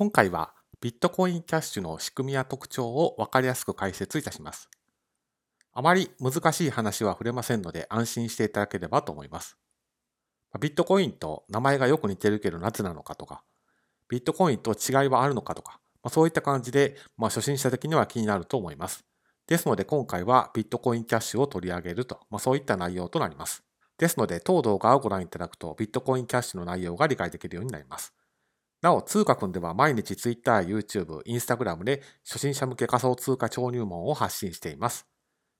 今回はビットコインキャッシュの仕組みや特徴を分かりやすく解説いたします。あまり難しい話は触れませんので安心していただければと思います。ビットコインと名前がよく似てるけどなぜなのかとか、ビットコインと違いはあるのかとかま、そういった感じで、まあ、初心者的には気になると思います。ですので今回はビットコインキャッシュを取り上げると、まあ、そういった内容となります。ですので当動画をご覧いただくとビットコインキャッシュの内容が理解できるようになります。なお、通貨くんでは毎日 Twitter、YouTube、Instagram で初心者向け仮想通貨超入門を発信しています。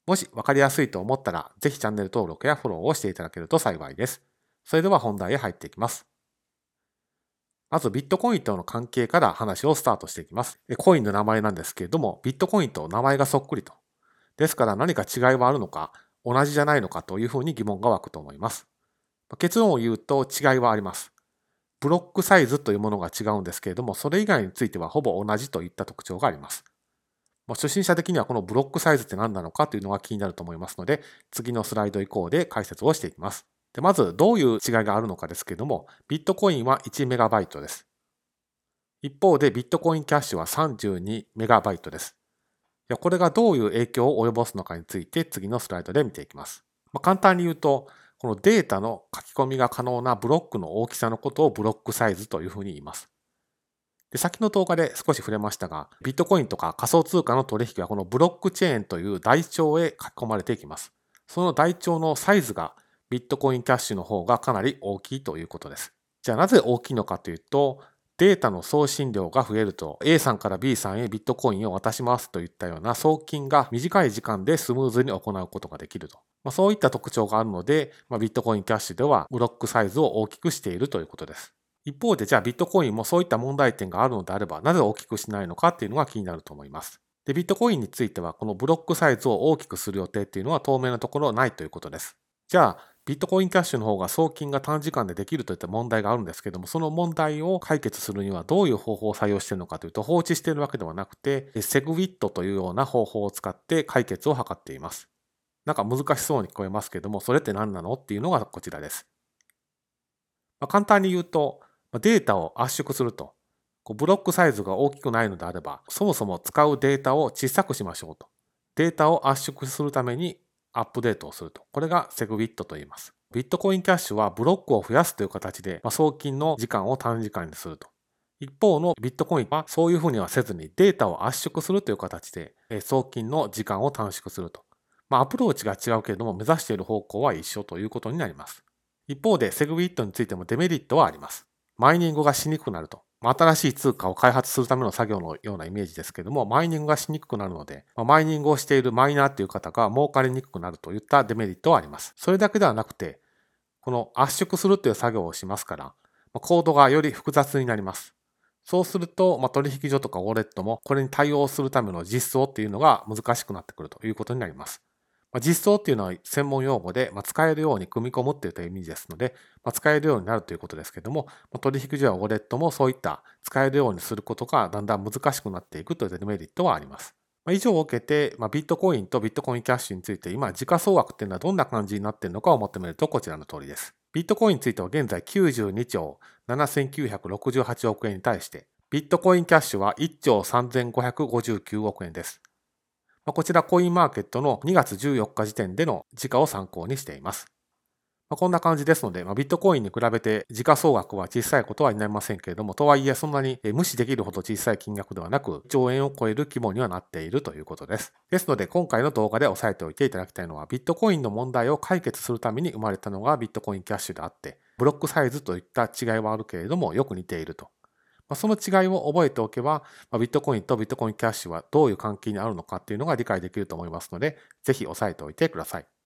もし分かりやすいと思ったら、ぜひチャンネル登録やフォローをしていただけると幸いです。それでは本題へ入っていきます。まずビットコインとの関係から話をスタートしていきます。コインの名前なんですけれども、ビットコインと名前がそっくりと。ですから何か違いはあるのか、同じじゃないのかというふうに疑問が湧くと思います。結論を言うと違いはあります。ブロックサイズというものが違うんですけれども、それ以外についてはほぼ同じといった特徴があります。初心者的にはこのブロックサイズって何なのかというのが気になると思いますので、次のスライド以降で解説をしていきます。でまず、どういう違いがあるのかですけれども、ビットコインは 1MB です。一方でビットコインキャッシュは 32MB です。これがどういう影響を及ぼすのかについて次のスライドで見ていきます。まあ、簡単に言うと、このデータの書き込みが可能なブロックの大きさのことをブロックサイズというふうに言います。で先の動画で少し触れましたが、ビットコインとか仮想通貨の取引はこのブロックチェーンという台帳へ書き込まれていきます。その台帳のサイズがビットコインキャッシュの方がかなり大きいということです。じゃあなぜ大きいのかというと、データの送信量が増えると A さんから B さんへビットコインを渡しますといったような送金が短い時間でスムーズに行うことができると。まあ、そういった特徴があるので、まあ、ビットコインキャッシュではブロックサイズを大きくしているということです。一方でじゃあビットコインもそういった問題点があるのであればなぜ大きくしないのかっていうのが気になると思います。で、ビットコインについてはこのブロックサイズを大きくする予定っていうのは当面のところないということです。じゃあビットコインキャッシュの方が送金が短時間でできるといった問題があるんですけども、その問題を解決するにはどういう方法を採用しているのかというと、放置しているわけではなくて、セグウィットというような方法を使って解決を図っています。なんか難しそうに聞こえますけども、それって何なのっていうのがこちらです。まあ、簡単に言うと、データを圧縮すると、ブロックサイズが大きくないのであれば、そもそも使うデータを小さくしましょうと。データを圧縮するためにアップデートをすると。これがセグビットと言います。ビットコインキャッシュはブロックを増やすという形で、まあ送金の時間を短時間にすると。一方のビットコインはそういうふうにはせずにデータを圧縮するという形で送金の時間を短縮すると。まあ、アプローチが違うけれども目指している方向は一緒ということになります。一方でセグビットについてもデメリットはあります。マイニングがしにくくなると。新しい通貨を開発するための作業のようなイメージですけども、マイニングがしにくくなるので、マイニングをしているマイナーっていう方が儲かりにくくなるといったデメリットはあります。それだけではなくて、この圧縮するという作業をしますから、コードがより複雑になります。そうすると、取引所とかウォレットもこれに対応するための実装っていうのが難しくなってくるということになります。ま実装っていうのは専門用語で、ま使えるように組み込むっていう意味ですので、ま使えるようになるということですけども、取引所やウォレットもそういった使えるようにすることがだんだん難しくなっていくというメリットはあります。以上を受けて、まビットコインとビットコインキャッシュについて今、時価総額っていうのはどんな感じになっているのかを求めるとこちらの通りです。ビットコインについては現在92兆7968億円に対して、ビットコインキャッシュは1兆3559億円です。まこちらコインマーケットの2月14日時点での時価を参考にしています。まこんな感じですので、まビットコインに比べて時価総額は小さいことはなりませんけれども、とはいえそんなに無視できるほど小さい金額ではなく、兆円を超える規模にはなっているということです。ですので、今回の動画で押さえておいていただきたいのは、ビットコインの問題を解決するために生まれたのがビットコインキャッシュであって、ブロックサイズといった違いはあるけれども、よく似ていると。ま、その違いを覚えておけば、ま、ビットコインとビットコインキャッシュはどういう関係にあるのかっていうのが理解できると思いますので、ぜひ押さえておいてください。